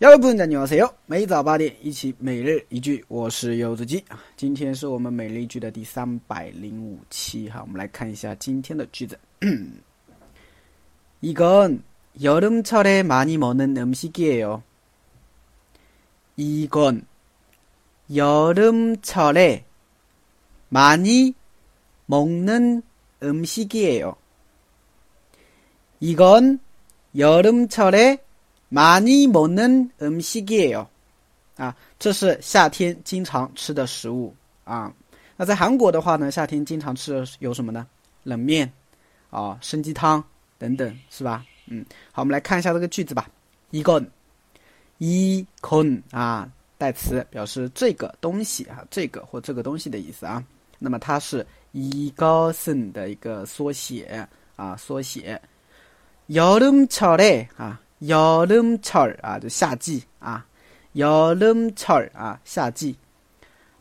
여러분안녕하세요每早八点一起每日一句，我是柚子鸡啊。今天是我们每日一句的第三百零五期哈，我们来看一下今天的句子。이건여름철에많이먹는음식이에요이건여름철에많이먹는음식이에요이건여름철에 많이먹는음식이에요啊，这是夏天经常吃的食物啊。那在韩国的话呢，夏天经常吃的有什么呢？冷面啊，参鸡汤等等，是吧？嗯，好，我们来看一下这个句子吧。一건一건啊，代词表示这个东西啊，这个或这个东西的意思啊。那么它是이것은的一个缩写啊，缩写。여름철에啊。 여름철啊，就夏季啊，여름철啊，夏季，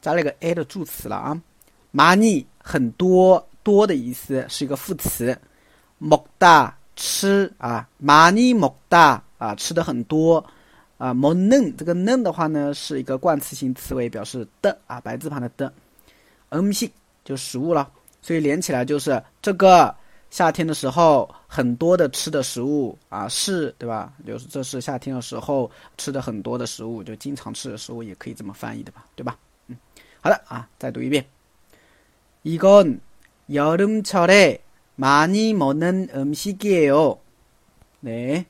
加了一个 a 的助词了啊。많이很多多的意思，是一个副词。먹다吃啊，많이먹다啊，吃的很多啊。먹는这个는的话呢，是一个冠词性词尾，表示的啊，白字旁的的。음식就食物了，所以连起来就是这个。 夏天的时候，很多的吃的食物啊，是对吧？就是这是夏天的时候吃的很多的食物，就经常吃的食物，也可以这么翻译的吧，对吧？嗯，好的啊，再读一遍。이건여름철에많이먹는음식이에요 네，